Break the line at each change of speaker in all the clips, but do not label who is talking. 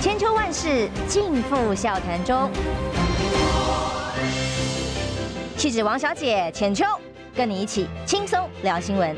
千秋万世尽付笑谈中。气质王小姐浅秋，跟你一起轻松聊新闻。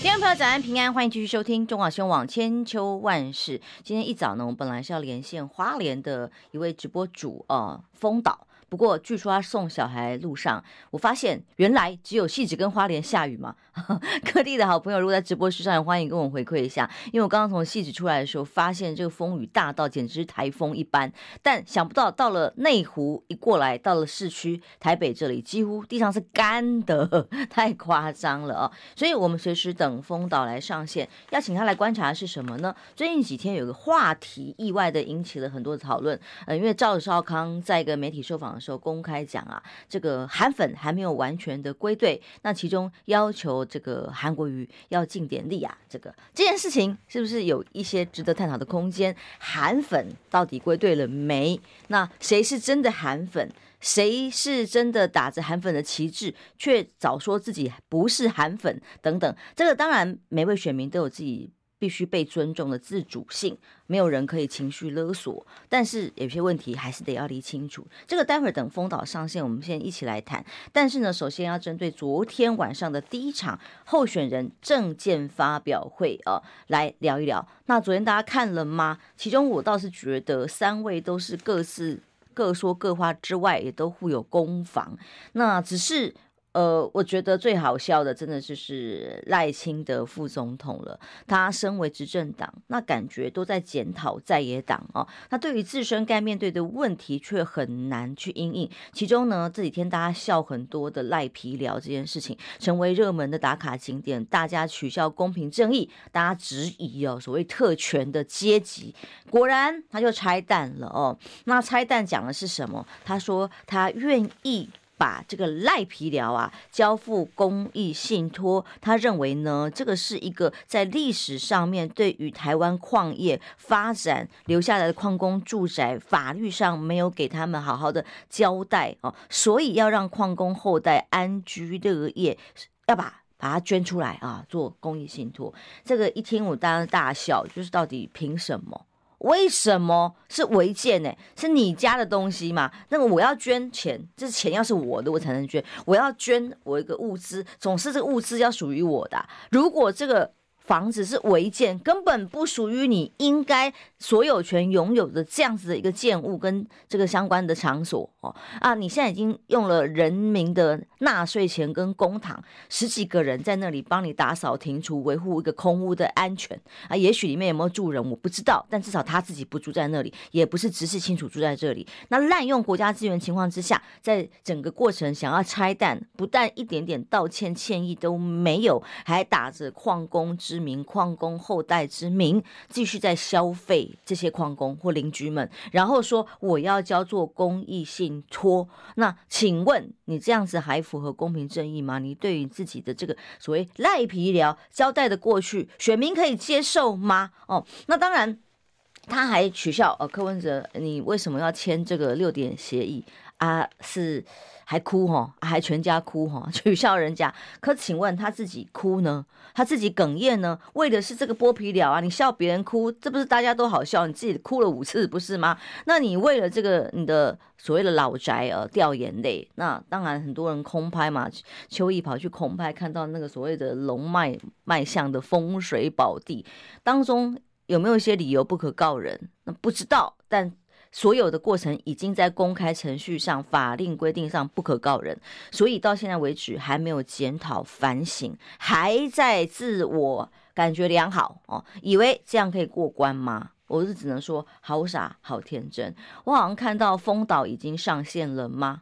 听众朋友早安平安，欢迎继续收听中广新闻网千秋万世。今天一早呢，我们本来是要连线花莲的一位直播主啊，丰岛。不过，据说他送小孩路上，我发现原来只有戏子跟花莲下雨嘛。各地的好朋友如果在直播室上，欢迎跟我回馈一下。因为我刚刚从戏子出来的时候，发现这个风雨大到简直是台风一般。但想不到到了内湖一过来，到了市区台北这里，几乎地上是干的，太夸张了啊！所以我们随时等风岛来上线，要请他来观察是什么呢？最近几天有个话题，意外的引起了很多的讨论。呃，因为赵少康在一个媒体受访的。时候候公开讲啊，这个韩粉还没有完全的归队，那其中要求这个韩国瑜要尽点力啊，这个这件事情是不是有一些值得探讨的空间？韩粉到底归队了没？那谁是真的韩粉？谁是真的打着韩粉的旗帜，却早说自己不是韩粉？等等，这个当然每位选民都有自己。必须被尊重的自主性，没有人可以情绪勒索。但是有些问题还是得要理清楚。这个待会儿等丰岛上线，我们先一起来谈。但是呢，首先要针对昨天晚上的第一场候选人政见发表会啊，来聊一聊。那昨天大家看了吗？其中我倒是觉得三位都是各自各说各话之外，也都互有攻防。那只是。呃，我觉得最好笑的，真的就是赖清德副总统了。他身为执政党，那感觉都在检讨在野党哦。那对于自身该面对的问题，却很难去应应。其中呢，这几天大家笑很多的赖皮聊这件事情，成为热门的打卡景点。大家取笑公平正义，大家质疑哦，所谓特权的阶级。果然，他就拆弹了哦。那拆弹讲的是什么？他说他愿意。把这个赖皮寮啊交付公益信托，他认为呢，这个是一个在历史上面对于台湾矿业发展留下来的矿工住宅，法律上没有给他们好好的交代哦，所以要让矿工后代安居乐业，要把把它捐出来啊，做公益信托。这个一听我当然大笑，就是到底凭什么？为什么是违建呢？是你家的东西嘛？那么我要捐钱，这钱要是我的，我才能捐。我要捐我一个物资，总是这个物资要属于我的。如果这个。房子是违建，根本不属于你应该所有权拥有的这样子的一个建物跟这个相关的场所哦啊！你现在已经用了人民的纳税钱跟公帑，十几个人在那里帮你打扫庭除，维护一个空屋的安全啊！也许里面有没有住人我不知道，但至少他自己不住在那里，也不是直系亲属住在这里。那滥用国家资源情况之下，在整个过程想要拆弹，不但一点点道歉歉意都没有，还打着矿工之名矿工后代之名，继续在消费这些矿工或邻居们，然后说我要交做公益信托。那请问你这样子还符合公平正义吗？你对于自己的这个所谓赖皮聊交代的过去，选民可以接受吗？哦，那当然，他还取笑呃柯文哲，你为什么要签这个六点协议啊？是。还哭哈，还全家哭哈，取笑人家。可请问他自己哭呢？他自己哽咽呢？为的是这个剥皮了啊！你笑别人哭，这不是大家都好笑？你自己哭了五次，不是吗？那你为了这个你的所谓的老宅而掉眼泪，那当然很多人空拍嘛。邱毅跑去空拍，看到那个所谓的龙脉脉象的风水宝地当中，有没有一些理由不可告人？那不知道，但。所有的过程已经在公开程序上、法令规定上不可告人，所以到现在为止还没有检讨反省，还在自我感觉良好哦，以为这样可以过关吗？我是只能说好傻好天真。我好像看到丰岛已经上线了吗？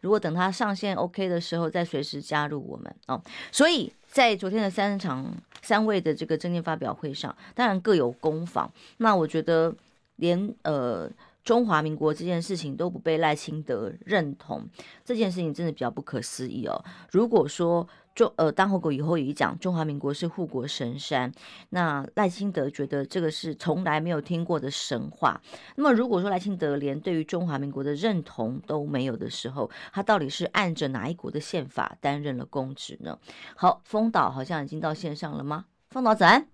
如果等他上线 OK 的时候，再随时加入我们哦。所以在昨天的三场三位的这个政见发表会上，当然各有攻防。那我觉得连呃。中华民国这件事情都不被赖清德认同，这件事情真的比较不可思议哦。如果说中呃当侯友宜以后也讲中华民国是护国神山，那赖清德觉得这个是从来没有听过的神话。那么如果说赖清德连对于中华民国的认同都没有的时候，他到底是按着哪一国的宪法担任了公职呢？好，风岛好像已经到线上了吗？风岛早安。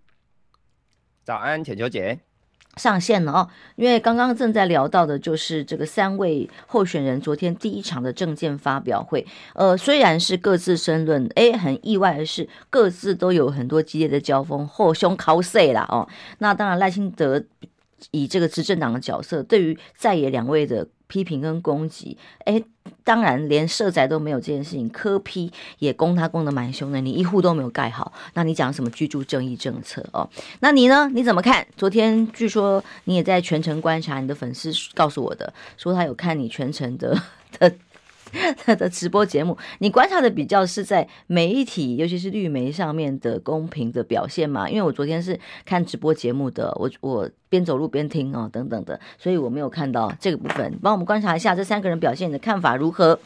早安，浅秋姐。
上线了哦，因为刚刚正在聊到的就是这个三位候选人昨天第一场的证件发表会，呃，虽然是各自申论，诶，很意外的是各自都有很多激烈的交锋，后胸靠碎了哦。那当然赖清德以这个执政党的角色，对于在野两位的。批评跟攻击，哎，当然连社宅都没有这件事情，科批也攻他攻得蛮凶的，你一户都没有盖好，那你讲什么居住正义政策哦？那你呢？你怎么看？昨天据说你也在全程观察，你的粉丝告诉我的，说他有看你全程的的。他 的直播节目，你观察的比较是在媒体，尤其是绿媒上面的公平的表现嘛？因为我昨天是看直播节目的，我我边走路边听哦，等等的，所以我没有看到这个部分。帮我们观察一下这三个人表现，你的看法如何？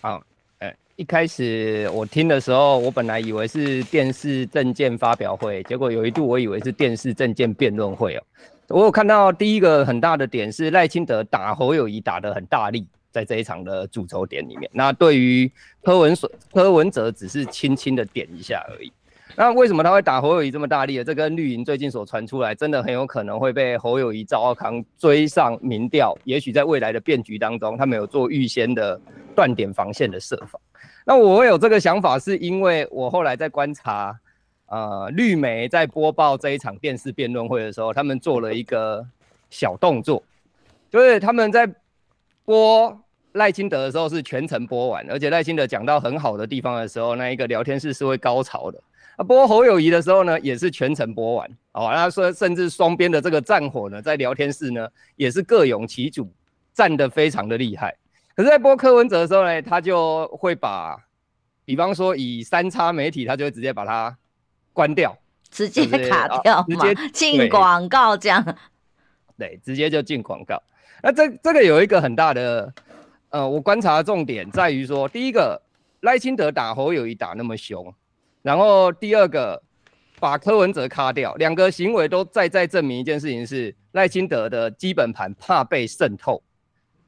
好，呃，一开始我听的时候，我本来以为是电视政见发表会，结果有一度我以为是电视政见辩论会哦。我有看到第一个很大的点是赖清德打侯友谊打得很大力。在这一场的主轴点里面，那对于柯文哲，柯文哲只是轻轻的点一下而已。那为什么他会打侯友谊这么大力的？这跟绿营最近所传出来，真的很有可能会被侯友谊、赵少康追上民调。也许在未来的变局当中，他们有做预先的断点防线的设防。那我会有这个想法，是因为我后来在观察，呃，绿媒在播报这一场电视辩论会的时候，他们做了一个小动作，就是他们在。播赖清德的时候是全程播完，而且赖清德讲到很好的地方的时候，那一个聊天室是会高潮的。啊，播侯友谊的时候呢，也是全程播完。哦，那说甚至双边的这个战火呢，在聊天室呢也是各拥其主，战得非常的厉害。可是，在播柯文哲的时候呢，他就会把，比方说以三叉媒体，他就会直接把它关掉，
直接卡掉，直接进广告这样。
对，直接就进广告。那这这个有一个很大的，呃，我观察的重点在于说，第一个赖清德打侯友宜打那么凶，然后第二个把柯文哲卡掉，两个行为都在在证明一件事情是赖清德的基本盘怕被渗透。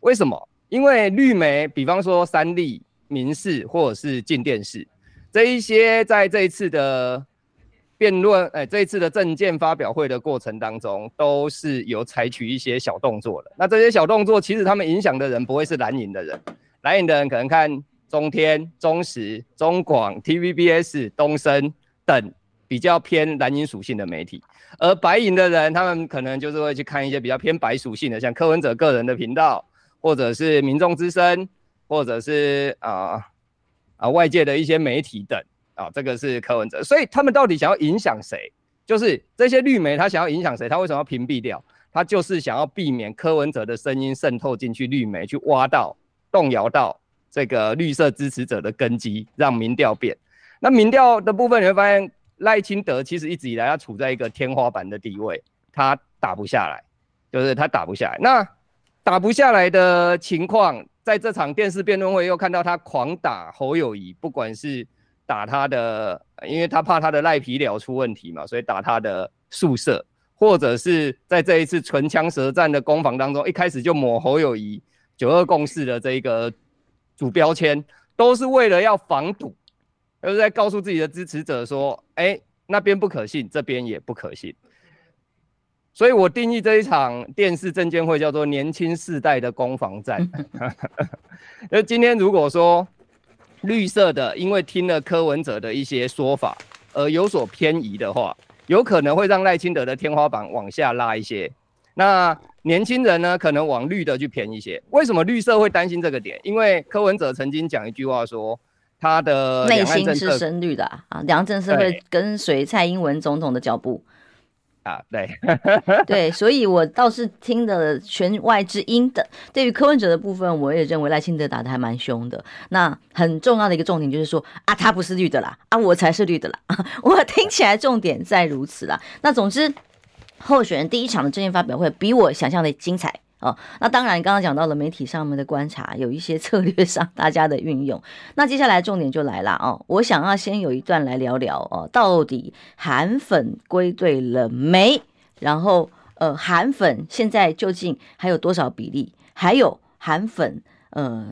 为什么？因为绿媒，比方说三立、民视或者是镜电视这一些，在这一次的。辩论，哎，这一次的政见发表会的过程当中，都是有采取一些小动作的。那这些小动作，其实他们影响的人不会是蓝营的人，蓝营的人可能看中天、中时、中广、TVBS、东森等比较偏蓝营属性的媒体，而白营的人，他们可能就是会去看一些比较偏白属性的，像柯文哲个人的频道，或者是民众之声，或者是啊啊外界的一些媒体等。啊、哦，这个是柯文哲，所以他们到底想要影响谁？就是这些绿媒，他想要影响谁？他为什么要屏蔽掉？他就是想要避免柯文哲的声音渗透进去绿媒，去挖到、动摇到这个绿色支持者的根基，让民调变。那民调的部分，你会发现赖清德其实一直以来他处在一个天花板的地位，他打不下来，就是他打不下来。那打不下来的情况，在这场电视辩论会又看到他狂打侯友宜，不管是。打他的，因为他怕他的赖皮寮出问题嘛，所以打他的宿舍，或者是在这一次唇枪舌战的攻防当中，一开始就抹侯友谊九二共识的这一个主标签，都是为了要防堵，就是在告诉自己的支持者说，哎、欸，那边不可信，这边也不可信。所以我定义这一场电视证监会叫做年轻世代的攻防战。那今天如果说。绿色的，因为听了柯文哲的一些说法而有所偏移的话，有可能会让赖清德的天花板往下拉一些。那年轻人呢，可能往绿的去偏一些。为什么绿色会担心这个点？因为柯文哲曾经讲一句话说，他的
内心是深绿的啊，两岸政策会跟随蔡英文总统的脚步。
啊，对，
对，所以我倒是听的弦外之音的。对于柯文哲的部分，我也认为赖清德打的还蛮凶的。那很重要的一个重点就是说啊，他不是绿的啦，啊，我才是绿的啦。我听起来重点在如此啦。那总之，候选人第一场的政见发表会比我想象的精彩。哦，那当然，刚刚讲到了媒体上面的观察，有一些 策略上大家的运用。那接下来重点就来了哦，我想要先有一段来聊聊哦，到底韩粉归队了没？然后呃，韩粉现在究竟还有多少比例？还有韩粉呃，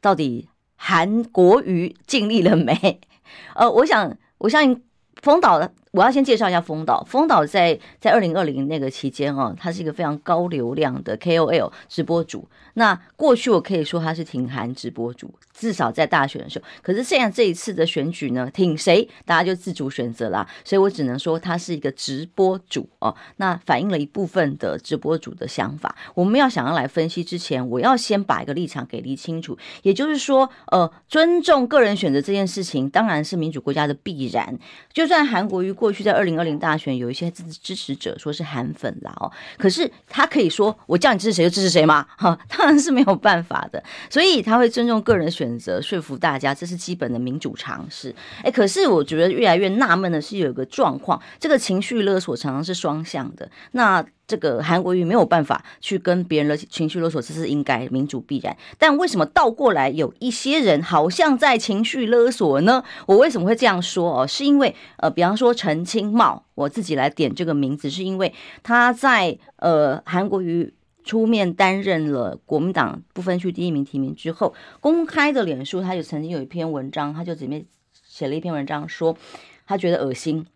到底韩国瑜尽力了没？呃，我想，我相信。丰岛的我要先介绍一下丰岛。丰岛在在二零二零那个期间哦，他是一个非常高流量的 KOL 直播主。那过去我可以说他是挺韩直播主，至少在大选的时候。可是现在这一次的选举呢，挺谁大家就自主选择啦。所以我只能说他是一个直播主哦。那反映了一部分的直播主的想法。我们要想要来分析之前，我要先把一个立场给理清楚。也就是说，呃，尊重个人选择这件事情，当然是民主国家的必然。就算韩国瑜过去在二零二零大选有一些支支持者说是韩粉啦哦，可是他可以说我叫你支持谁就支持谁吗？哈，当然是没有办法的。所以他会尊重个人选择，说服大家，这是基本的民主常识。哎，可是我觉得越来越纳闷的是，有一个状况，这个情绪勒索常常是双向的。那这个韩国瑜没有办法去跟别人的情绪勒索，这是应该民主必然。但为什么倒过来有一些人好像在情绪勒索呢？我为什么会这样说哦？是因为呃，比方说陈清茂，我自己来点这个名字，是因为他在呃韩国瑜出面担任了国民党不分区第一名提名之后，公开的脸书，他就曾经有一篇文章，他就里面写了一篇文章说，他觉得恶心，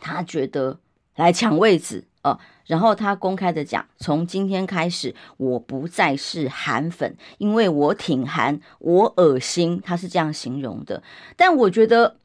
他觉得来抢位置。哦，然后他公开的讲，从今天开始，我不再是韩粉，因为我挺韩，我恶心，他是这样形容的。但我觉得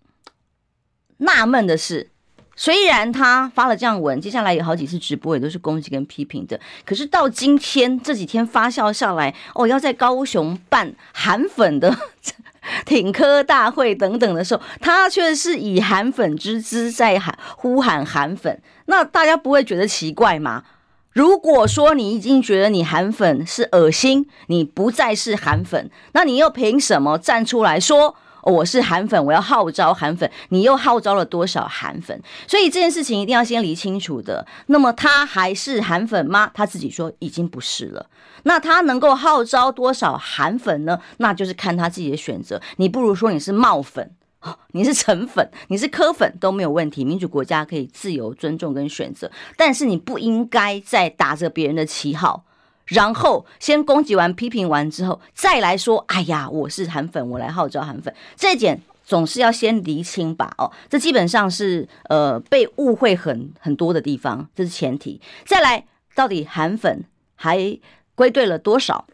纳闷的是，虽然他发了这样文，接下来有好几次直播也都是攻击跟批评的，可是到今天这几天发酵下来，哦，要在高雄办韩粉的。挺科大会等等的时候，他却是以韩粉之姿在喊呼喊韩粉，那大家不会觉得奇怪吗？如果说你已经觉得你韩粉是恶心，你不再是韩粉，那你又凭什么站出来说？我是韩粉，我要号召韩粉。你又号召了多少韩粉？所以这件事情一定要先理清楚的。那么他还是韩粉吗？他自己说已经不是了。那他能够号召多少韩粉呢？那就是看他自己的选择。你不如说你是冒粉，你是成粉，你是磕粉都没有问题。民主国家可以自由尊重跟选择，但是你不应该再打着别人的旗号。然后先攻击完、批评完之后，再来说：“哎呀，我是韩粉，我来号召韩粉。”这一点总是要先厘清吧？哦，这基本上是呃被误会很很多的地方，这是前提。再来，到底韩粉还归队了多少？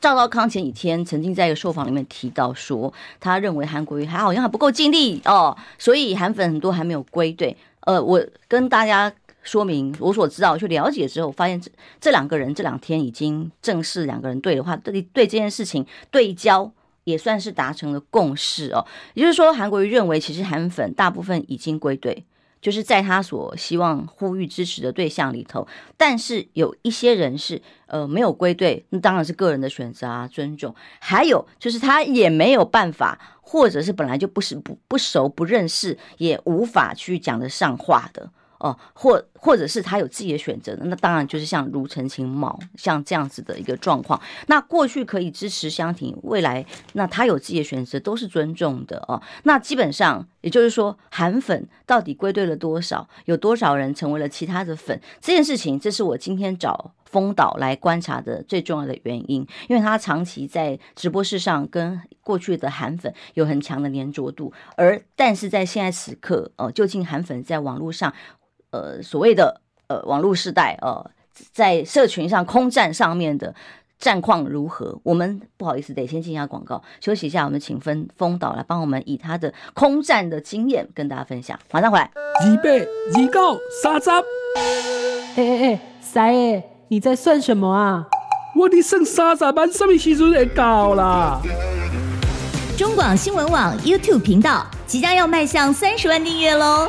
赵少康前几天曾经在一个受访里面提到说，他认为韩国瑜还好像还不够尽力哦，所以韩粉很多还没有归队。呃，我跟大家。说明我所知道，去了解之后，发现这这两个人这两天已经正式两个人对的话，对对这件事情对焦也算是达成了共识哦。也就是说，韩国瑜认为其实韩粉大部分已经归队，就是在他所希望呼吁支持的对象里头，但是有一些人是呃没有归队，那当然是个人的选择啊，尊重。还有就是他也没有办法，或者是本来就不是不不熟不认识，也无法去讲得上话的。哦，或或者是他有自己的选择的，那当然就是像如陈清茂像这样子的一个状况。那过去可以支持香婷，未来那他有自己的选择，都是尊重的哦。那基本上也就是说，韩粉到底归队了多少？有多少人成为了其他的粉？这件事情，这是我今天找丰岛来观察的最重要的原因，因为他长期在直播室上跟过去的韩粉有很强的粘着度，而但是在现在此刻，哦，究竟韩粉在网络上？呃，所谓的呃网络时代，呃，在社群上空战上面的战况如何？我们不好意思，得先进一下广告，休息一下。我们请分风岛来帮我们以他的空战的经验跟大家分享。马上回来。
预备，二九三十。哎哎哎，三爷，你在算什么啊？我的剩三十万，什么时阵会到啦？
中广新闻网 YouTube 频道即将要迈向三十万订阅喽！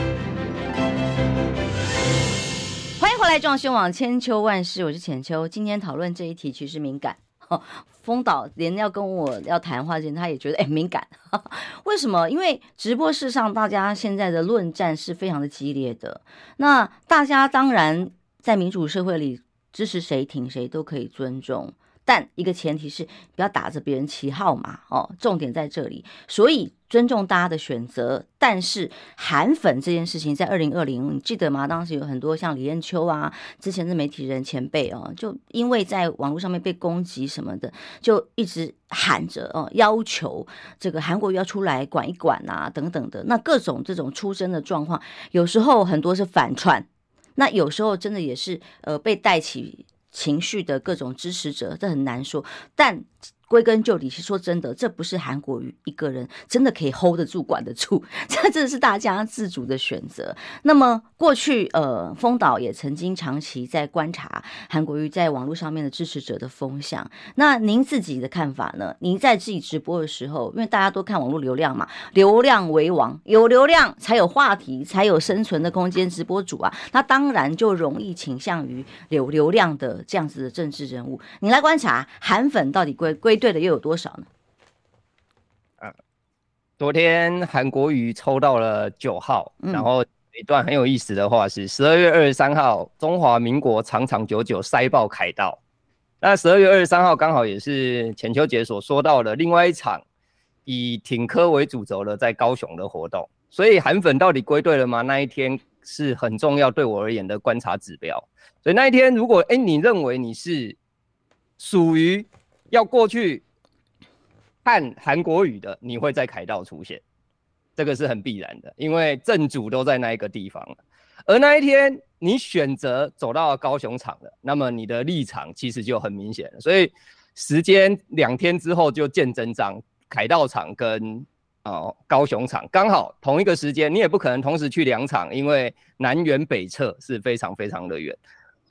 来中广新闻网千秋万世，我是浅秋。今天讨论这一题其实敏感，风导连要跟我要谈话之前，他也觉得哎敏感。为什么？因为直播室上大家现在的论战是非常的激烈的。那大家当然在民主社会里支持谁挺谁都可以尊重。但一个前提是不要打着别人旗号嘛，哦，重点在这里，所以尊重大家的选择。但是韩粉这件事情，在二零二零，你记得吗？当时有很多像李艳秋啊，之前的媒体人前辈哦，就因为在网络上面被攻击什么的，就一直喊着哦，要求这个韩国要出来管一管啊，等等的。那各种这种出生的状况，有时候很多是反串，那有时候真的也是呃被带起。情绪的各种支持者，这很难说，但。归根究底，是说真的，这不是韩国瑜一个人真的可以 hold 得住、管得住，这真的是大家自主的选择。那么过去，呃，丰岛也曾经长期在观察韩国瑜在网络上面的支持者的风向。那您自己的看法呢？您在自己直播的时候，因为大家都看网络流量嘛，流量为王，有流量才有话题，才有生存的空间。直播主啊，那当然就容易倾向于有流量的这样子的政治人物。你来观察韩粉到底归归。对的又有多少呢？
啊，昨天韩国瑜抽到了九号，嗯、然后一段很有意思的话是十二月二十三号，中华民国长长久久塞爆凯道。那十二月二十三号刚好也是浅秋姐所说到的另外一场以挺科为主轴的在高雄的活动。所以韩粉到底归队了吗？那一天是很重要对我而言的观察指标。所以那一天如果哎你认为你是属于。要过去看韩国语的，你会在凯道出现，这个是很必然的，因为正主都在那一个地方。而那一天你选择走到高雄场了，那么你的立场其实就很明显了。所以时间两天之后就见真章，凯道场跟哦高雄场刚好同一个时间，你也不可能同时去两场，因为南辕北辙是非常非常的远。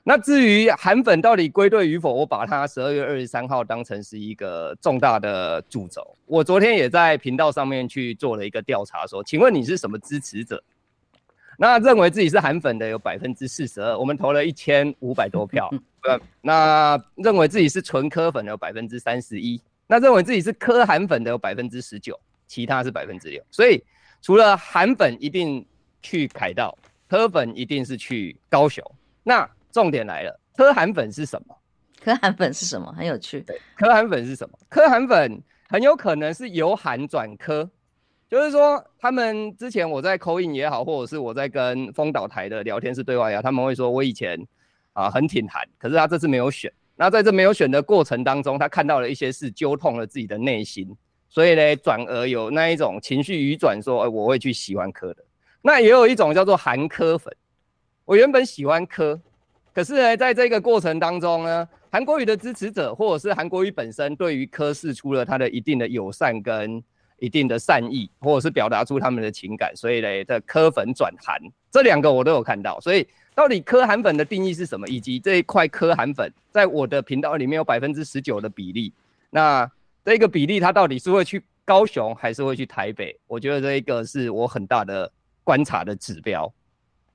那至于韩粉到底归队与否，我把它十二月二十三号当成是一个重大的主轴。我昨天也在频道上面去做了一个调查，说，请问你是什么支持者？那认为自己是韩粉的有百分之四十二，我们投了一千五百多票。那认为自己是纯科粉的有百分之三十一，那认为自己是科韩粉的有百分之十九，其他是百分之六。所以除了韩粉一定去凯道，科粉一定是去高雄。那重点来了，柯韩粉是什么？
柯韩粉是什么？很有趣。
对，柯韩粉是什么？柯韩粉很有可能是由韩转柯，就是说他们之前我在 call in 也好，或者是我在跟丰岛台的聊天室对话呀，他们会说我以前啊很挺韩，可是他这次没有选。那在这没有选的过程当中，他看到了一些事，揪痛了自己的内心，所以呢，转而有那一种情绪移转，说，哎，我会去喜欢柯的。那也有一种叫做韩柯粉，我原本喜欢柯。可是呢，在这个过程当中呢，韩国瑜的支持者或者是韩国瑜本身，对于柯氏出了他的一定的友善跟一定的善意，或者是表达出他们的情感，所以呢，的柯粉转韩，这两个我都有看到。所以到底柯韩粉的定义是什么？以及这一块柯韩粉在我的频道里面有百分之十九的比例，那这个比例它到底是会去高雄还是会去台北？我觉得这一个是我很大的观察的指标。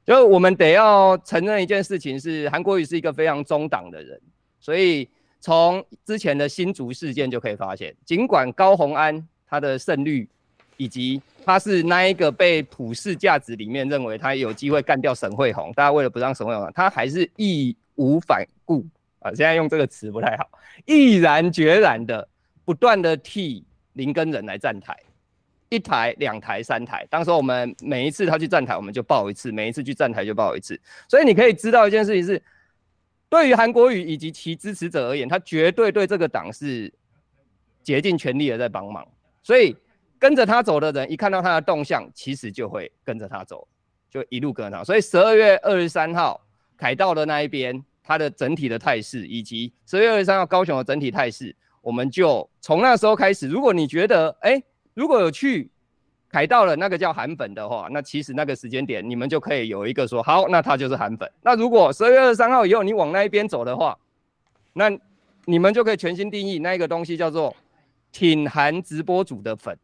就我们得要承认一件事情是，韩国瑜是一个非常中党的人，所以从之前的新竹事件就可以发现，尽管高虹安他的胜率，以及他是那一个被普世价值里面认为他有机会干掉沈慧虹，大家为了不让沈慧虹，他还是义无反顾啊，现在用这个词不太好，毅然决然的不断的替林根仁来站台。一台、两台、三台，当时我们每一次他去站台，我们就报一次；每一次去站台就报一次。所以你可以知道一件事情是，对于韩国瑜以及其支持者而言，他绝对对这个党是竭尽全力的在帮忙。所以跟着他走的人，一看到他的动向，其实就会跟着他走，就一路跟着他。所以十二月二十三号凯道的那一边，他的整体的态势，以及十二月二十三号高雄的整体态势，我们就从那时候开始。如果你觉得，哎、如果有去凯道了，那个叫韩粉的话，那其实那个时间点你们就可以有一个说好，那他就是韩粉。那如果十二月二十三号以后你往那一边走的话，那你们就可以全新定义那一个东西叫做挺韩直播主的粉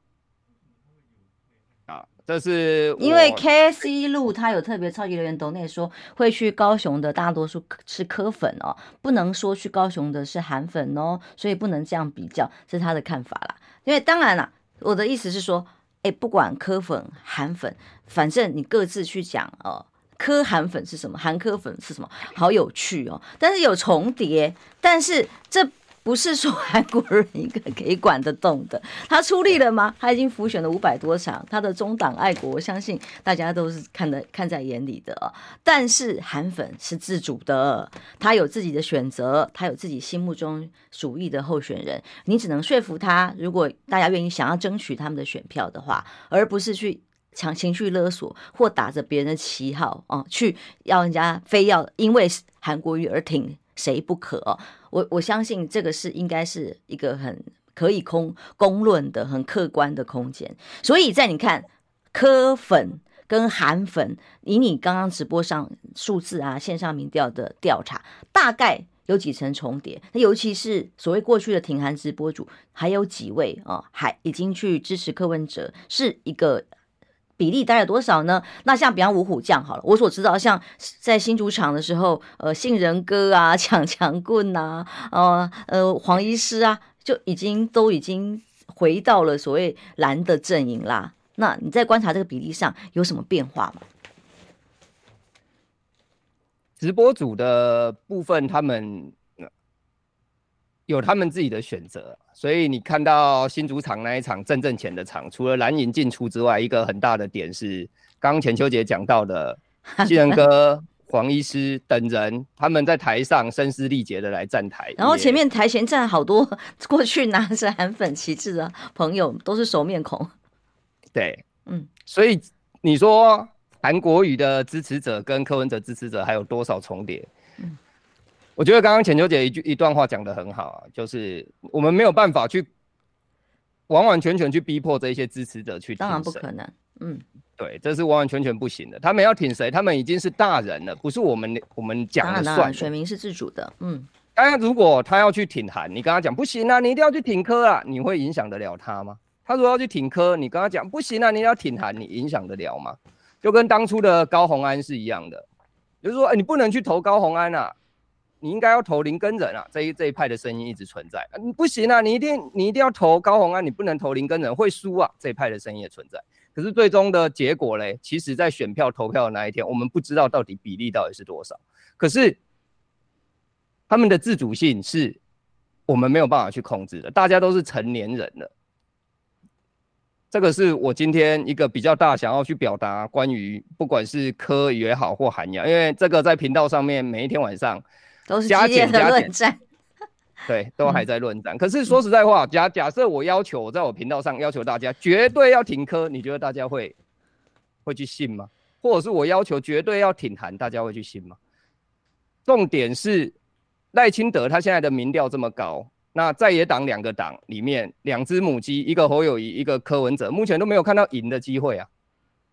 啊。这是
因为 K C 路他有特别超级留言抖内说会去高雄的大多数是柯粉哦，不能说去高雄的是韩粉哦，所以不能这样比较，这是他的看法啦。因为当然啦。我的意思是说，哎，不管科粉、韩粉，反正你各自去讲哦，科韩粉是什么？韩科粉是什么？好有趣哦！但是有重叠，但是这。不是说韩国人一个可以管得动的。他出力了吗？他已经浮选了五百多场，他的中党爱国，我相信大家都是看得看在眼里的。但是韩粉是自主的，他有自己的选择，他有自己心目中属意的候选人。你只能说服他，如果大家愿意想要争取他们的选票的话，而不是去强情绪勒索或打着别人的旗号啊，去要人家非要因为韩国瑜而挺谁不可。我我相信这个是应该是一个很可以公公论的、很客观的空间。所以在你看柯粉跟韩粉，以你刚刚直播上数字啊、线上民调的调查，大概有几成重叠？那尤其是所谓过去的挺韩直播主，还有几位啊，还已经去支持柯文哲，是一个。比例大概多少呢？那像比方五虎将好了，我所知道，像在新主场的时候，呃，杏仁哥啊，抢强棍呐，呃呃，黄医师啊，就已经都已经回到了所谓蓝的阵营啦。那你在观察这个比例上有什么变化吗？
直播组的部分，他们。有他们自己的选择，所以你看到新主场那一场正正前的场，除了蓝银进出之外，一个很大的点是，刚刚浅秋姐讲到的，杏仁哥、黄医师等人，他们在台上声嘶力竭的来站台，
然后前面台前站好多过去拿着韩粉旗帜的朋友，都是熟面孔。
对，嗯，所以你说韩国语的支持者跟柯文哲支持者还有多少重叠？我觉得刚刚浅秋姐一句一段话讲得很好啊，就是我们没有办法去完完全全去逼迫这些支持者去
当然不可能，嗯，
对，这是完完全全不行的。他们要挺谁，他们已经是大人了，不是我们我们讲了算。
选民是自主的，嗯。
当然，如果他要去挺韩，你跟他讲不行啊，你一定要去挺科啊，你会影响得了他吗？他如果要去挺科，你跟他讲不行啊，你要挺韩，你影响得了吗？就跟当初的高红安是一样的，就是说，哎，你不能去投高红安啊。你应该要投林耕仁啊，这一这一派的声音一直存在。你、不行啊，你一定你一定要投高虹安，你不能投林耕仁，会输啊。这一派的声音也存在。可是最终的结果嘞，其实在选票投票的那一天，我们不知道到底比例到底是多少。可是他们的自主性是我们没有办法去控制的。大家都是成年人了，这个是我今天一个比较大想要去表达关于不管是科也好或涵养，因为这个在频道上面每一天晚上。
都是加减的论战，
对，都还在论战。可是说实在话，假假设我要求，我在我频道上要求大家绝对要挺柯，你觉得大家会会去信吗？或者是我要求绝对要挺韩，大家会去信吗？重点是赖清德他现在的民调这么高，那在野党两个党里面，两只母鸡，一个侯友谊，一个柯文哲，目前都没有看到赢的机会啊。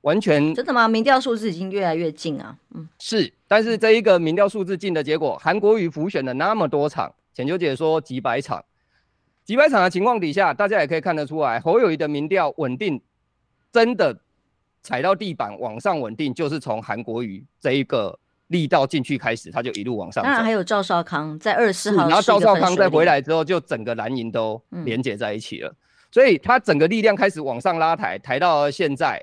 完全
真的吗？民调数字已经越来越近啊。嗯，
是，但是这一个民调数字近的结果，韩国瑜浮选了那么多场，浅秋姐说几百场，几百场的情况底下，大家也可以看得出来，侯友谊的民调稳定，真的踩到地板往上稳定，就是从韩国瑜这一个力道进去开始，他就一路往上。当然
还有赵少康在二十四号，
然后赵少康再回来之后，就整个蓝营都连接在一起了，嗯，所以他整个力量开始往上拉抬，抬到现在。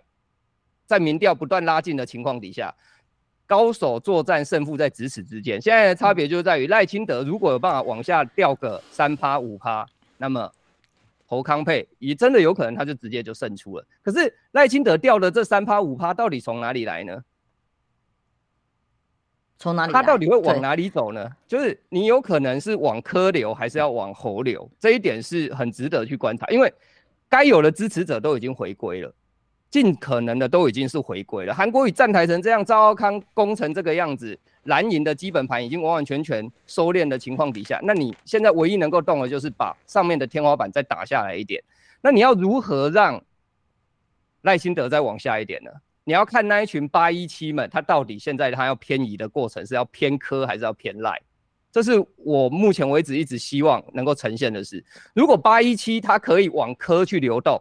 在民调不断拉近的情况底下，高手作战，胜负在咫尺之间。现在的差别就在于赖清德如果有办法往下掉个三趴五趴，那么侯康配也真的有可能他就直接就胜出了。可是赖清德掉的这三趴五趴到底从哪里来呢？
从哪里？
他到底会往哪里走呢？就是你有可能是往科流，还是要往侯流？这一点是很值得去观察，因为该有的支持者都已经回归了。尽可能的都已经是回归了。韩国瑜站台成这样，赵少康攻成这个样子，蓝营的基本盘已经完完全全收敛的情况底下，那你现在唯一能够动的就是把上面的天花板再打下来一点。那你要如何让赖清德再往下一点呢？你要看那一群八一七们，他到底现在他要偏移的过程是要偏科还是要偏赖？这是我目前为止一直希望能够呈现的是，如果八一七他可以往科去流动。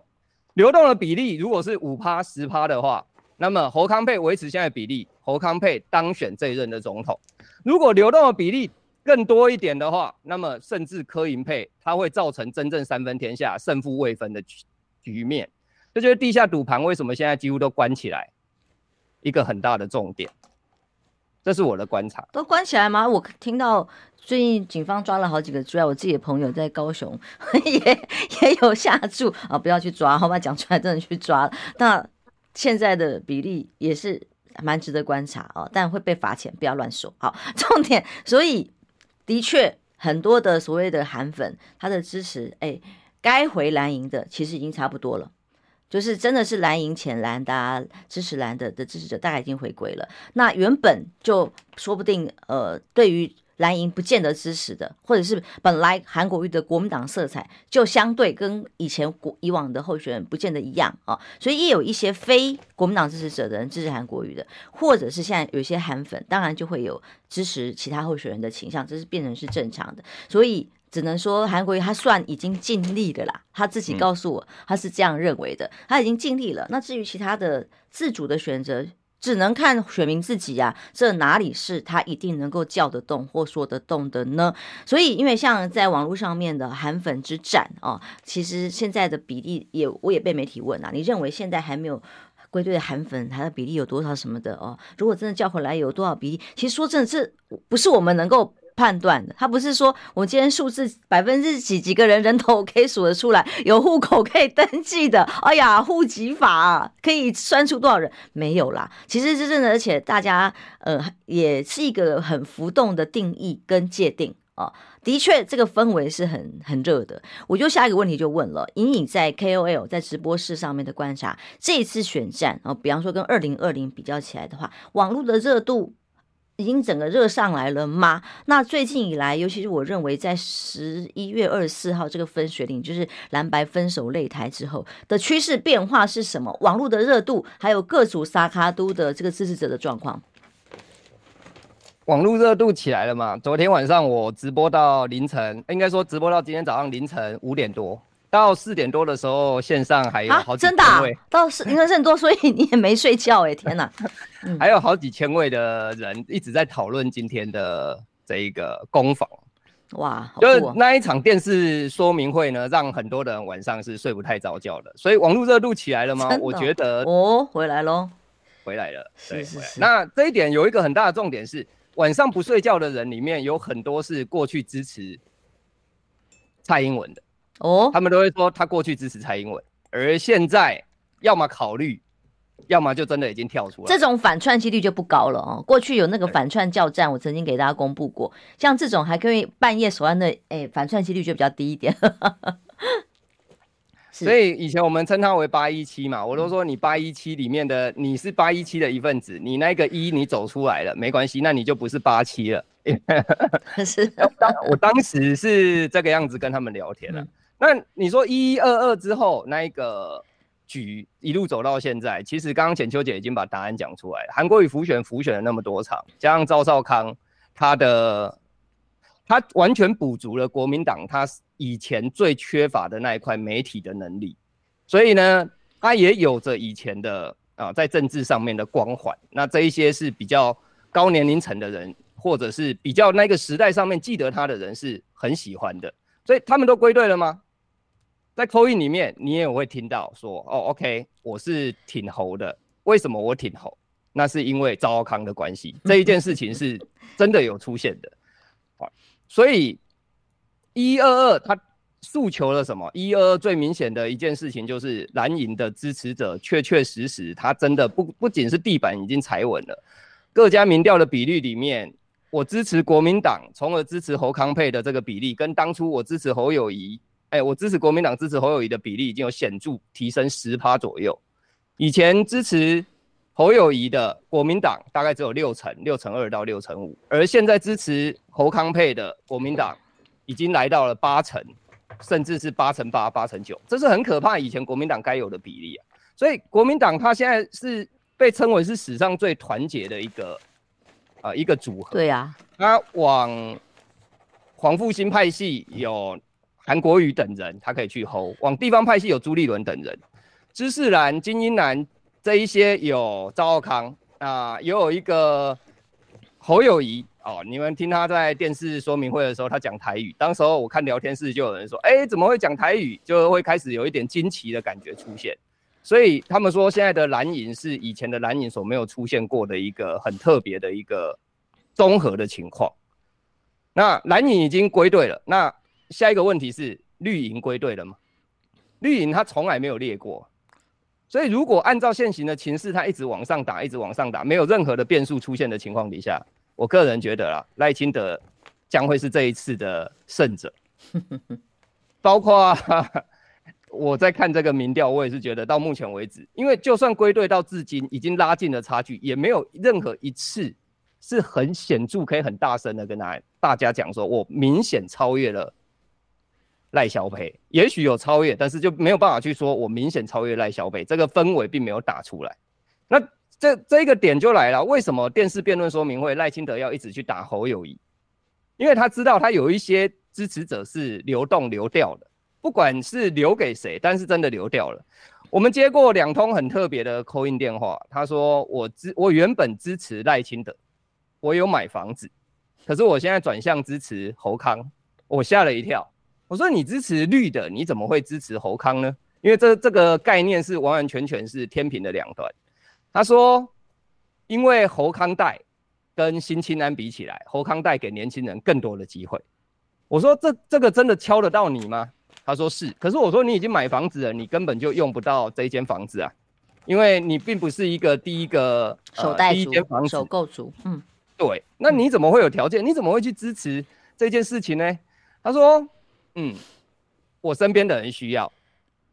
流动的比例如果是五趴十趴的话，那么侯康配维持现在比例，侯康配当选这一任的总统。如果流动的比例更多一点的话，那么甚至柯银配，他会造成真正三分天下、胜负未分的局局面。这就是地下赌盘为什么现在几乎都关起来，一个很大的重点。这是我的观察。
都关起来吗？我听到最近警方抓了好几个，主要我自己的朋友在高雄 也也有下注啊，不要去抓，好吧？讲出来真的去抓。那现在的比例也是蛮值得观察啊，但会被罚钱，不要乱说。好，重点，所以的确很多的所谓的韩粉，他的支持，哎，该回蓝营的其实已经差不多了。就是真的是蓝营浅蓝的、啊、支持蓝的的支持者，大概已经回归了。那原本就说不定，呃，对于蓝营不见得支持的，或者是本来韩国瑜的国民党色彩就相对跟以前国以往的候选人不见得一样啊，所以也有一些非国民党支持者的人支持韩国瑜的，或者是现在有些韩粉，当然就会有支持其他候选人的倾向，这是变成是正常的，所以。只能说韩国瑜他算已经尽力的啦，他自己告诉我他是这样认为的，他已经尽力了。那至于其他的自主的选择，只能看选民自己呀、啊。这哪里是他一定能够叫得动或说得动的呢？所以，因为像在网络上面的韩粉之战哦，其实现在的比例也我也被媒体问啊，你认为现在还没有归队的韩粉，他的比例有多少什么的哦？如果真的叫回来有多少比例？其实说真的，这不是我们能够。判断的，他不是说我今天数字百分之几几个人人头可以数得出来，有户口可以登记的，哎呀，户籍法，可以算出多少人？没有啦。其实是真的，而且大家呃也是一个很浮动的定义跟界定啊。的确，这个氛围是很很热的。我就下一个问题就问了，隐隐在 KOL 在直播室上面的观察，这一次选战啊，比方说跟二零二零比较起来的话，网络的热度。已经整个热上来了吗？那最近以来，尤其是我认为，在十一月二十四号这个分水岭，就是蓝白分手擂台之后的趋势变化是什么？网络的热度，还有各组萨卡都的这个支持者的状况。
网络热度起来了嘛？昨天晚上我直播到凌晨，应该说直播到今天早上凌晨五点多。到四点多的时候，线上还有好真的、啊、到四凌晨四点多，所以你也没睡觉哎，天哪！
还
有好几千位的人一直在讨论今天的这一个攻防，
哇！哦、
就是那一场电视说明会呢，让很多人晚上是睡不太着觉的。所以网络热度起来了吗？我觉得
哦，回来喽，
回来了。对，
是是是。
那这一点有一个很大的重点是，晚上不睡觉的人里面有很多是过去支持蔡英文的。
哦，
他们都会说他过去支持蔡英文，而现在要么考虑，要么就真的已经跳出来。
这种反串几率就不高了哦。过去有那个反串教战，我曾经给大家公布过，像这种还可以半夜守安的，哎，反串几率就比较低一点。
所以以前我们称他为八一七嘛，我都说你八一七里面的你是八一七的一份子，你那个一你走出来了没关系，那你就不是八七了。
是，
我当时是这个样子跟他们聊天了。嗯那你说一一二二之后那一个局一路走到现在，其实刚刚浅秋姐已经把答案讲出来了。韩国瑜浮选浮选了那么多场，加上赵少康，他的他完全补足了国民党他以前最缺乏的那一块媒体的能力，所以呢，他也有着以前的啊在政治上面的光环。那这一些是比较高年龄层的人，或者是比较那个时代上面记得他的人是很喜欢的，所以他们都归队了吗？在 call in 里面，你也有会听到说，哦，OK，我是挺侯的。为什么我挺侯？那是因为赵少康的关系。这一件事情是 真的有出现的。好，所以一二二他诉求了什么？一二二最明显的一件事情就是蓝营的支持者确确实实，他真的不不仅是地板已经踩稳了。各家民调的比率里面，我支持国民党，从而支持侯康配的这个比例，跟当初我支持侯友宜。哎、欸，我支持国民党、支持侯友谊的比例已经有显著提升十趴左右。以前支持侯友谊的国民党大概只有六成，六成二到六成五，而现在支持侯康配的国民党已经来到了八成，甚至是八成八、八成九，这是很可怕。以前国民党该有的比例啊，所以国民党他现在是被称为是史上最团结的一个啊、呃、一个组合。
对呀、啊，
他往黄复兴派系有。韩国瑜等人，他可以去 hold 往地方派系有朱立伦等人，知识蓝、精英蓝这一些有赵少康啊，也有一个侯友谊哦。你们听他在电视说明会的时候，他讲台语，当时候我看聊天室就有人说，哎、怎么会讲台语？就会开始有一点惊奇的感觉出现。所以他们说，现在的蓝营是以前的蓝营所没有出现过的一个很特别的一个综合的情况。那蓝营已经归队了，那下一个问题是绿营归队了吗？绿营他从来没有列过，所以如果按照现行的情势，他一直往上打，一直往上打，没有任何的变数出现的情况底下，我个人觉得啦，赖清德将会是这一次的胜者。包括我在看这个民调，我也是觉得到目前为止，因为就算归队到至今，已经拉近了差距，也没有任何一次。是很显著，可以很大声的跟大大家讲说，我明显超越了赖小培，也许有超越，但是就没有办法去说我明显超越赖小培，这个氛围并没有打出来。那这这一个点就来了，为什么电视辩论说明会赖清德要一直去打侯友宜？因为他知道他有一些支持者是流动流掉的，不管是留给谁，但是真的流掉了。我们接过两通很特别的 call in 电话，他说我支我原本支持赖清德。我有买房子，可是我现在转向支持侯康，我吓了一跳。我说你支持绿的，你怎么会支持侯康呢？因为这这个概念是完完全全是天平的两端。他说，因为侯康贷跟新青安比起来，侯康贷给年轻人更多的机会。我说这这个真的敲得到你吗？他说是。可是我说你已经买房子了，你根本就用不到这间房子啊，因为你并不是一个第一个
首贷族、
第一间房子
首购族，嗯。
对，那你怎么会有条件？你怎么会去支持这件事情呢？他说：“嗯，我身边的人需要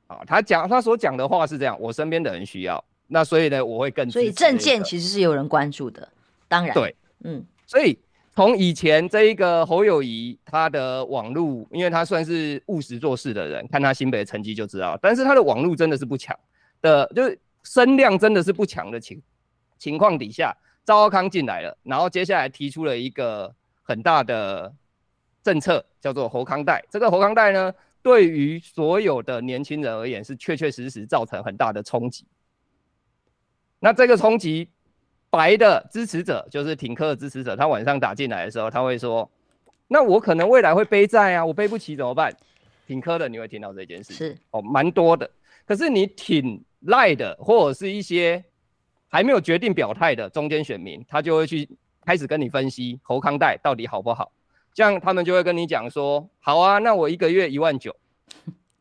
啊。”他讲他所讲的话是这样：我身边的人需要，那所以呢，我会更。所以政见
其实是有人关注的，当然
对，嗯。所以从以前这一个侯友谊他的网路，因为他算是务实做事的人，看他新北的成绩就知道。但是他的网路真的是不强的，就是声量真的是不强的情情况底下。赵少康进来了，然后接下来提出了一个很大的政策，叫做侯康贷。这个侯康贷呢，对于所有的年轻人而言，是确确实实造成很大的冲击。那这个冲击，白的支持者就是挺科的支持者，他晚上打进来的时候，他会说：“那我可能未来会背债啊，我背不起怎么办？”挺科的你会听到这件事，
是
哦，蛮多的。可是你挺赖的，或者是一些。还没有决定表态的中间选民，他就会去开始跟你分析侯康贷到底好不好，这样他们就会跟你讲说，好啊，那我一个月一万九，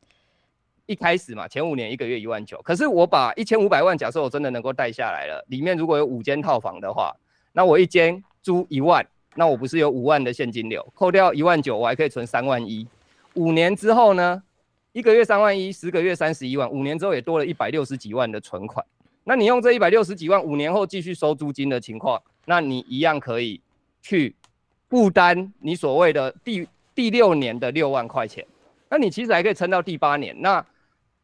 一开始嘛，前五年一个月一万九，可是我把一千五百万，假设我真的能够贷下来了，里面如果有五间套房的话，那我一间租一万，那我不是有五万的现金流，扣掉一万九，我还可以存三万一，五年之后呢，一个月三万一，十个月三十一万，五年之后也多了一百六十几万的存款。那你用这一百六十几万，五年后继续收租金的情况，那你一样可以去负担你所谓的第第六年的六万块钱，那你其实还可以撑到第八年。那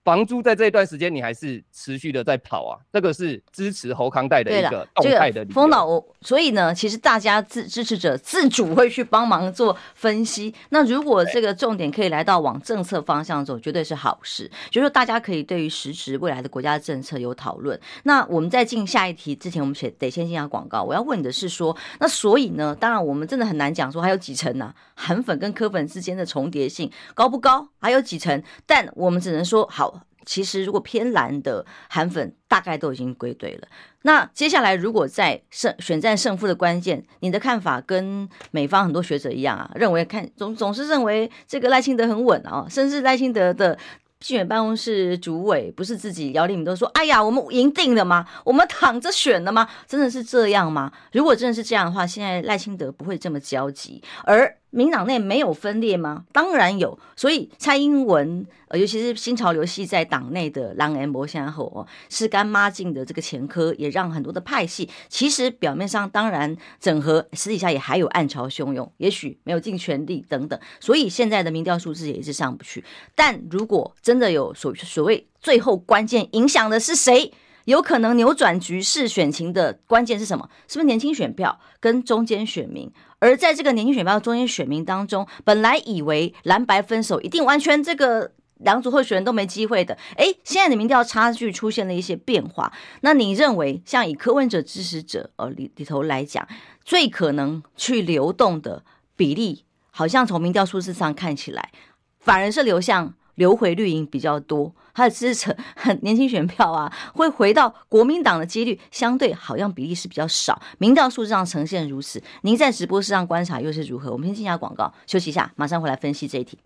房租在这一段时间，你还是持续的在跑啊，这个是支持侯康贷的一个动态的理由。
丰岛，所以呢，其实大家自支持者自主会去帮忙做分析。那如果这个重点可以来到往政策方向走，绝对是好事。就是说大家可以对于实质未来的国家政策有讨论。那我们在进下一题之前，我们先得先进下广告。我要问的是说，那所以呢，当然我们真的很难讲说还有几层呢、啊？韩粉跟科粉之间的重叠性高不高？还有几层？但我们只能说好。其实，如果偏蓝的韩粉大概都已经归队了。那接下来，如果在胜选战胜负的关键，你的看法跟美方很多学者一样啊，认为看总总是认为这个赖清德很稳啊，甚至赖清德的竞选办公室主委不是自己姚立敏都说：“哎呀，我们赢定了吗？我们躺着选了吗？真的是这样吗？”如果真的是这样的话，现在赖清德不会这么焦急，而。民党内没有分裂吗？当然有，所以蔡英文，尤其是新潮流系在党内的狼人魔相后哦，是干妈进的这个前科，也让很多的派系，其实表面上当然整合，私底下也还有暗潮汹涌，也许没有尽全力等等，所以现在的民调数字也是上不去。但如果真的有所所谓最后关键影响的是谁？有可能扭转局势选情的关键是什么？是不是年轻选票跟中间选民？而在这个年轻选票、中间选民当中，本来以为蓝白分手一定完全这个两组候选人都没机会的，诶，现在的民调差距出现了一些变化。那你认为，像以柯文哲支持者呃里里头来讲，最可能去流动的比例，好像从民调数字上看起来，反而是流向流回绿营比较多，他的支持 年轻选票啊，会回到国民党的几率相对好像比例是比较少，民调数字上呈现如此。您在直播室上观察又是如何？我们先进下广告，休息一下，马上回来分析这一题。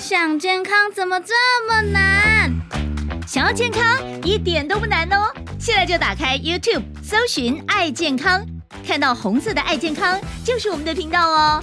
想健康怎么这么难？想要健康一点都不难哦，现在就打开 YouTube 搜寻“爱健康”，看到红色的“爱健康”就是我们的频道哦。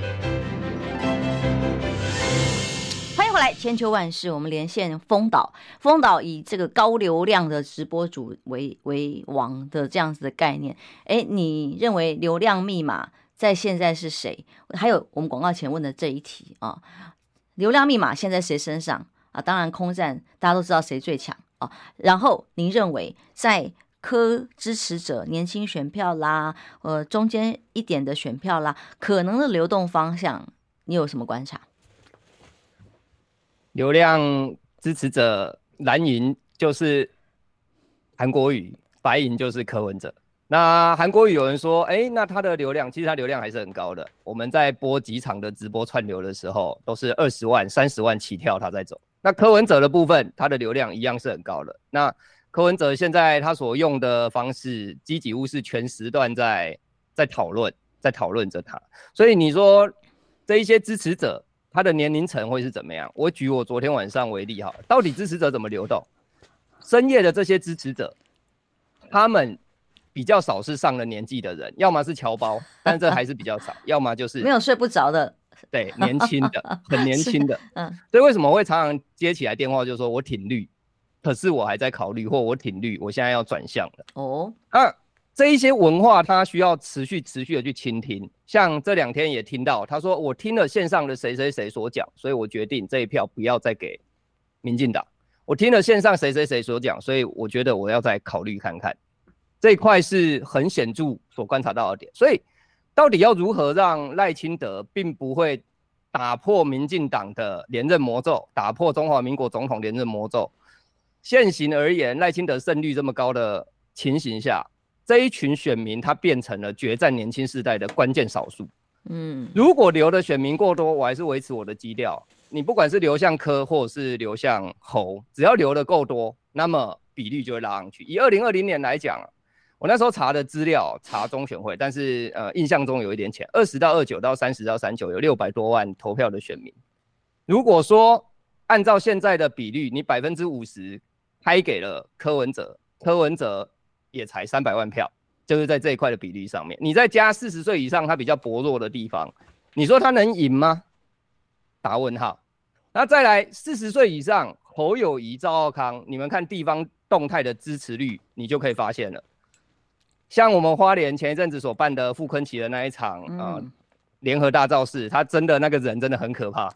来千秋万世，我们连线丰岛。丰岛以这个高流量的直播主为为王的这样子的概念，哎，你认为流量密码在现在是谁？还有我们广告前问的这一题啊，流量密码现在谁身上啊？当然空战大家都知道谁最强啊。然后您认为在科支持者、年轻选票啦，呃，中间一点的选票啦，可能的流动方向，你有什么观察？
流量支持者蓝营就是韩国语，白银就是柯文哲。那韩国语有人说，哎、那他的流量其实他流量还是很高的。我们在播几场的直播串流的时候，都是二十万、三十万起跳，他在走。那柯文哲的部分，他的流量一样是很高的。那柯文哲现在他所用的方式，积极物是全时段在在讨论，在讨论着他。所以你说这一些支持者。他的年龄层会是怎么样？我举我昨天晚上为例哈，到底支持者怎么流动？深夜的这些支持者，他们比较少是上了年纪的人，要么是侨胞，但这还是比较少，要么就是
没有睡不着的，
对，年轻的，很年轻的，嗯，所以为什么会常常接起来电话，就说我挺绿，可是我还在考虑，或我挺绿，我现在要转向了。哦，啊。这一些文化，他需要持续、持续的去倾听。像这两天也听到，他说我听了线上的谁谁谁所讲，所以我决定这一票不要再给民进党。我听了线上谁谁谁所讲，所以我觉得我要再考虑看看。这一块是很显著所观察到的点。所以，到底要如何让赖清德并不会打破民进党的连任魔咒，打破中华民国总统连任魔咒？现行而言，赖清德胜率这么高的情形下。这一群选民，他变成了决战年轻世代的关键少数。嗯，如果留的选民过多，我还是维持我的基调。你不管是流向科，或者是流向侯，只要留的够多，那么比率就会拉上去。以二零二零年来讲，我那时候查的资料，查中选会，但是呃，印象中有一点浅，二十到二九到三十到三九有六百多万投票的选民。如果说按照现在的比率，你百分之五十开给了柯文哲，柯文哲。也才三百万票，就是在这一块的比例上面，你再加四十岁以上他比较薄弱的地方，你说他能赢吗？打问号。那再来四十岁以上，侯友谊、赵奥康，你们看地方动态的支持率，你就可以发现了。像我们花莲前一阵子所办的傅坤奇的那一场啊，联、呃、合大造势，他真的那个人真的很可怕。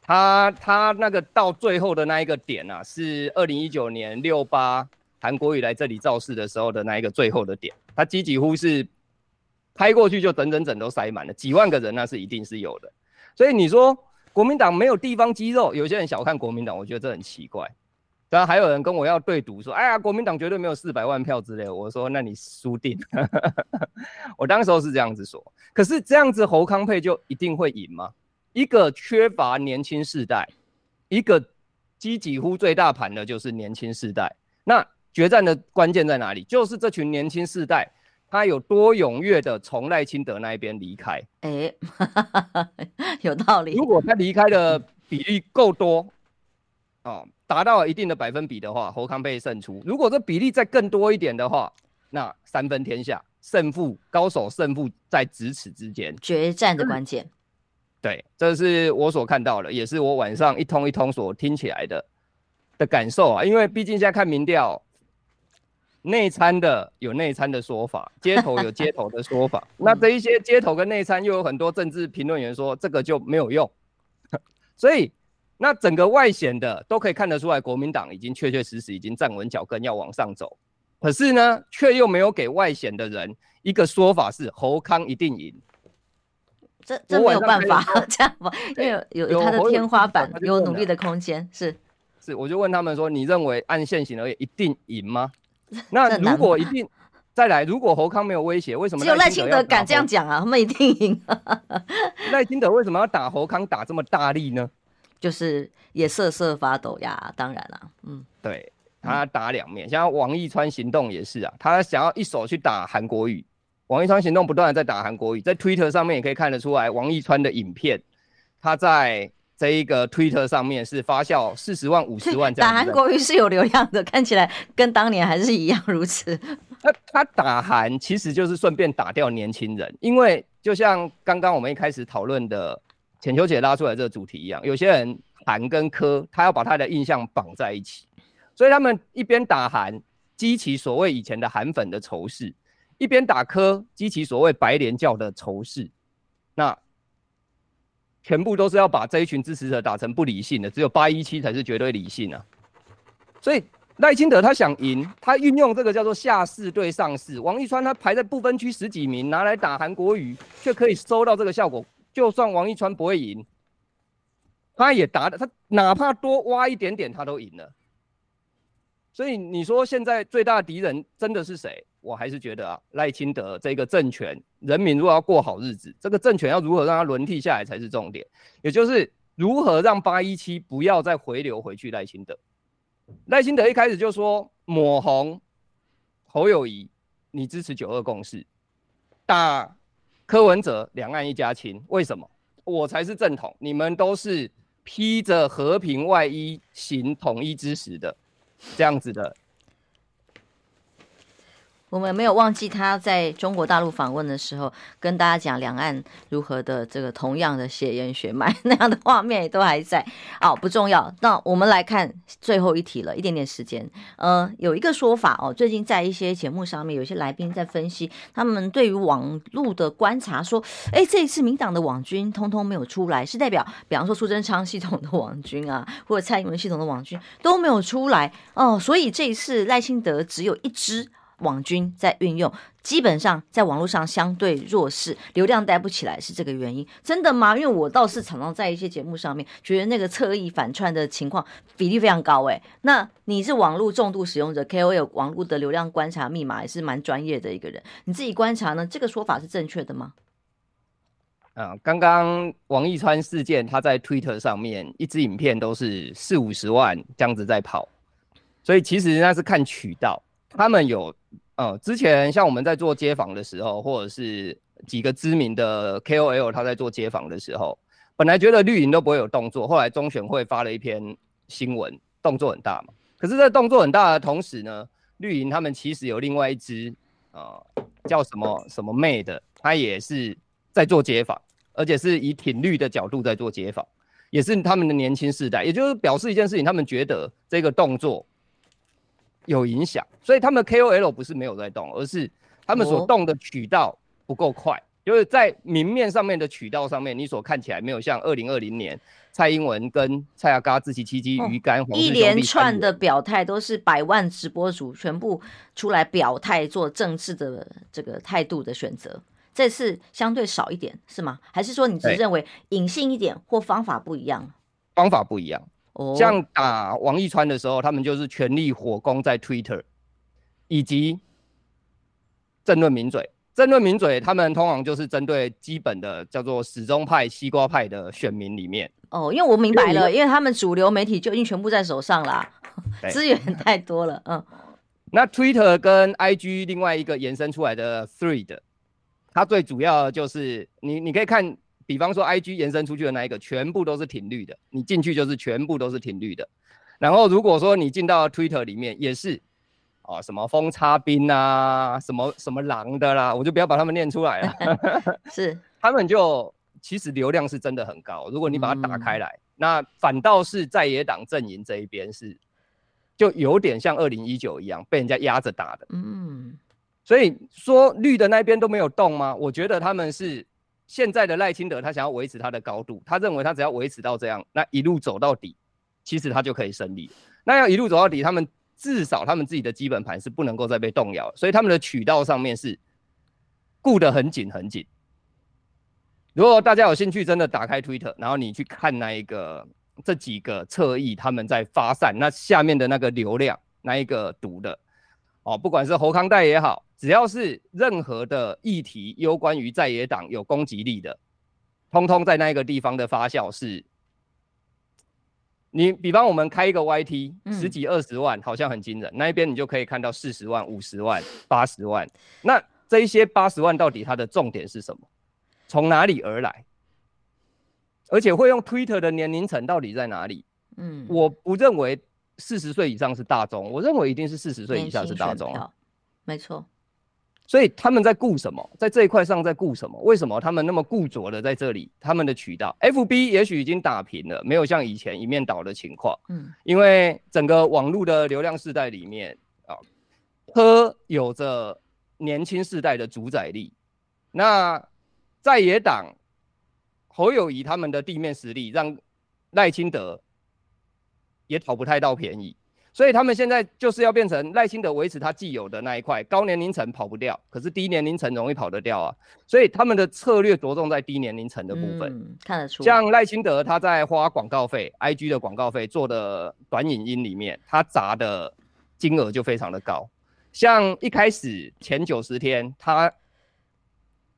他他那个到最后的那一个点啊，是二零一九年六八。韩国瑜来这里造势的时候的那一个最后的点，他几几乎是拍过去就整整整都塞满了，几万个人那是一定是有的。所以你说国民党没有地方肌肉，有些人小看国民党，我觉得这很奇怪。当然还有人跟我要对赌说，哎呀，国民党绝对没有四百万票之类。我说那你输定。我当时候是这样子说，可是这样子侯康配就一定会赢吗？一个缺乏年轻世代，一个几几乎最大盘的就是年轻世代，那。决战的关键在哪里？就是这群年轻世代，他有多踊跃的从赖清德那一边离开。哎、
欸，有道理。
如果他离开的比例够多，哦，达到了一定的百分比的话，侯康被胜出。如果这比例再更多一点的话，那三分天下，胜负高手胜负在咫尺之间。
决战的关键、嗯，
对，这是我所看到的，也是我晚上一通一通所听起来的的感受啊。因为毕竟现在看民调。内参的有内参的说法，街头有街头的说法。那这一些街头跟内参又有很多政治评论员说这个就没有用，所以那整个外显的都可以看得出来，国民党已经确确实实已经站稳脚跟要往上走，可是呢，却又没有给外显的人一个说法是侯康一定赢。
这这没有办法这样吧？因为有有他的天花板，有努力的空间。是
是，我就问他们说：“你认为按现行而言一定赢吗？” 那如果一定再来，如果侯康没有威胁，为什么只有
赖清德敢这样讲啊？他们一定赢。
赖清德为什么要打侯康打这么大力呢？
就是也瑟瑟发抖呀。当然了，嗯，
对他打两面，像王义川行动也是啊，他想要一手去打韩国语。王义川行动不断的在打韩国语，在 Twitter 上面也可以看得出来，王义川的影片，他在这一个 Twitter 上面是发酵四十万、五十万这样。
打韩国瑜是有流量的，看起来跟当年还是一样如此。
他他打韩其实就是顺便打掉年轻人，因为就像刚刚我们一开始讨论的浅秋姐拉出来这个主题一样，有些人韩跟柯，他要把他的印象绑在一起，所以他们一边打韩，激起所谓以前的韩粉的仇视。一边打科，激起所谓白莲教的仇视，那全部都是要把这一群支持者打成不理性的，只有八一七才是绝对理性啊。所以赖清德他想赢，他运用这个叫做下士对上士。王一川他排在不分区十几名，拿来打韩国瑜，却可以收到这个效果。就算王一川不会赢，他也打的，他哪怕多挖一点点，他都赢了。所以你说现在最大的敌人真的是谁？我还是觉得啊，赖清德这个政权，人民如果要过好日子，这个政权要如何让它轮替下来才是重点，也就是如何让八一七不要再回流回去赖清德。赖清德一开始就说抹红侯友谊，你支持九二共识，打柯文哲，两岸一家亲，为什么？我才是正统，你们都是披着和平外衣行统一之实的，这样子的。
我们没有忘记他在中国大陆访问的时候，跟大家讲两岸如何的这个同样的血缘血脉那样的画面也都还在。哦，不重要。那我们来看最后一题了，一点点时间。呃，有一个说法哦，最近在一些节目上面，有些来宾在分析他们对于网络的观察，说，哎，这一次民党的网军通通没有出来，是代表，比方说苏贞昌系统的网军啊，或者蔡英文系统的网军都没有出来哦，所以这一次赖清德只有一支。网军在运用，基本上在网络上相对弱势，流量带不起来，是这个原因，真的吗？因为我倒是常常在一些节目上面觉得那个侧翼反串的情况比例非常高。诶，那你是网络重度使用者，KOL 网络的流量观察密码也是蛮专业的一个人，你自己观察呢？这个说法是正确的吗？
啊，刚刚王一川事件，他在 Twitter 上面一支影片都是四五十万这样子在跑，所以其实那是看渠道，他们有。呃，之前像我们在做街访的时候，或者是几个知名的 KOL 他在做街访的时候，本来觉得绿营都不会有动作，后来中选会发了一篇新闻，动作很大嘛。可是在动作很大的同时呢，绿营他们其实有另外一支、呃、叫什么什么妹的，他也是在做街访，而且是以挺绿的角度在做街访，也是他们的年轻世代，也就是表示一件事情，他们觉得这个动作。有影响，所以他们 KOL 不是没有在动，而是他们所动的渠道不够快，哦、就是在明面上面的渠道上面，你所看起来没有像二零二零年蔡英文跟蔡阿嘎自欺欺欺鱼干、哦、
一连串的表态都是百万直播主全部出来表态做政治的这个态度的选择，这次相对少一点是吗？还是说你只认为隐性一点或方法不一样？
方法不一样。像打王一川的时候，他们就是全力火攻在 Twitter，以及政论名嘴。政论名嘴，他们通常就是针对基本的叫做始终派、西瓜派的选民里面。
哦，因为我明白了，因为他们主流媒体就已经全部在手上啦，资源太多了。嗯，
那 Twitter 跟 IG 另外一个延伸出来的 Thread，它最主要就是你，你可以看。比方说，IG 延伸出去的那一个，全部都是挺绿的。你进去就是全部都是挺绿的。然后如果说你进到 Twitter 里面，也是哦，什么风插兵啊，什么什么狼的啦，我就不要把他们念出来了。
是，
他们就其实流量是真的很高。如果你把它打开来，嗯、那反倒是在野党阵营这一边是，就有点像二零一九一样被人家压着打的。嗯，所以说绿的那边都没有动吗？我觉得他们是。现在的赖清德他想要维持他的高度，他认为他只要维持到这样，那一路走到底，其实他就可以胜利。那要一路走到底，他们至少他们自己的基本盘是不能够再被动摇，所以他们的渠道上面是顾得很紧很紧。如果大家有兴趣，真的打开 Twitter，然后你去看那一个这几个侧翼他们在发散，那下面的那个流量，那一个读的哦，不管是侯康代也好，只要是任何的议题攸关于在野党有攻击力的，通通在那一个地方的发酵是。你比方我们开一个 YT，十几二十万，好像很惊人，嗯、那一边你就可以看到四十万、五十万、八十万，那这一些八十万到底它的重点是什么？从哪里而来？而且会用 Twitter 的年龄层到底在哪里？嗯，我不认为四十岁以上是大众，我认为一定是四十岁以下是大众。
没错。
所以他们在顾什么？在这一块上在顾什么？为什么他们那么固着的在这里？他们的渠道，FB 也许已经打平了，没有像以前一面倒的情况。嗯，因为整个网络的流量世代里面啊，科有着年轻世代的主宰力。那在野党侯友谊他们的地面实力，让赖清德也讨不太到便宜，所以他们现在就是要变成赖清德维持他既有的那一块高年龄层跑不掉，可是低年龄层容易跑得掉啊，所以他们的策略着重在低年龄层的部分。
嗯，看得出，
像赖清德他在花广告费，IG 的广告费做的短影音里面，他砸的金额就非常的高，像一开始前九十天他。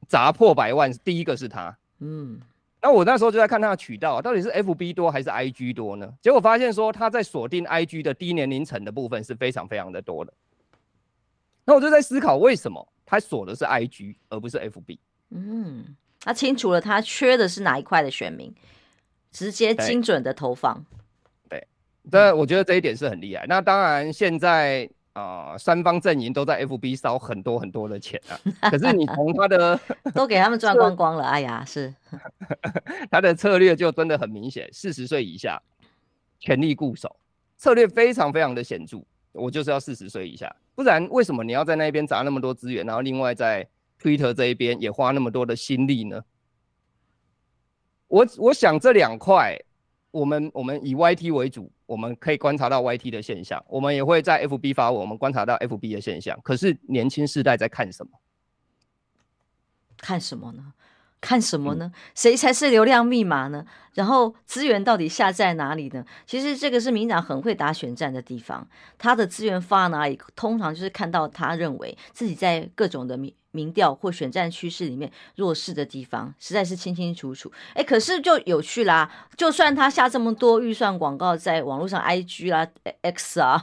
砸破百万，第一个是他。嗯，那我那时候就在看他的渠道，到底是 FB 多还是 IG 多呢？结果发现说他在锁定 IG 的低年龄层的部分是非常非常的多的。那我就在思考，为什么他锁的是 IG 而不是 FB？
嗯，他清楚了他缺的是哪一块的选民，直接精准的投放。
对，这我觉得这一点是很厉害。那当然现在。啊、呃，三方阵营都在 FB 烧很多很多的钱啊，可是你从他的
都给他们赚光光了，哎呀，是
他的策略就真的很明显，四十岁以下全力固守，策略非常非常的显著。我就是要四十岁以下，不然为什么你要在那边砸那么多资源，然后另外在 Twitter 这一边也花那么多的心力呢？我我想这两块。我们我们以 YT 为主，我们可以观察到 YT 的现象，我们也会在 FB 发文，我们观察到 FB 的现象。可是年轻世代在看什么？
看什么呢？看什么呢？谁才是流量密码呢？然后资源到底下在哪里呢？其实这个是民党很会打选战的地方，他的资源发哪里，通常就是看到他认为自己在各种的民。民调或选战趋势里面弱势的地方，实在是清清楚楚。哎，可是就有趣啦，就算他下这么多预算广告在网络上，IG 啊、X 啊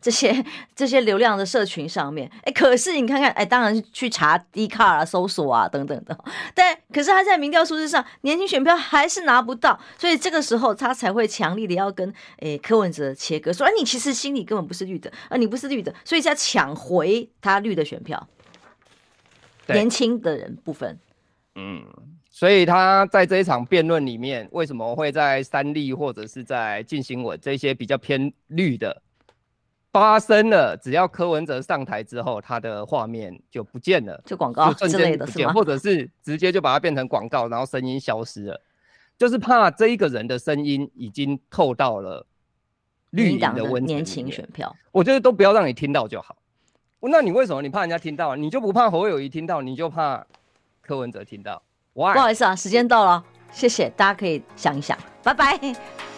这些这些流量的社群上面，哎，可是你看看，哎，当然是去查 D car 啊、搜索啊等等的。但可是他在民调数字上，年轻选票还是拿不到，所以这个时候他才会强力的要跟哎柯文哲切割，说，哎，你其实心里根本不是绿的，而你不是绿的，所以才抢回他绿的选票。年轻的人部分，
嗯，所以他在这一场辩论里面，为什么会在三立或者是在进行我这些比较偏绿的发生了？只要柯文哲上台之后，他的画面就不见了，
就广告之类的是吗？
或者是直接就把它变成广告，然后声音消失了，就是怕这一个人的声音已经透到了绿营的温
年轻选票，
我觉得都不要让你听到就好。那你为什么你怕人家听到？你就不怕侯友谊听到？你就怕柯文哲听到？Why?
不好意思啊，时间到了，谢谢，大家可以想一想，拜拜。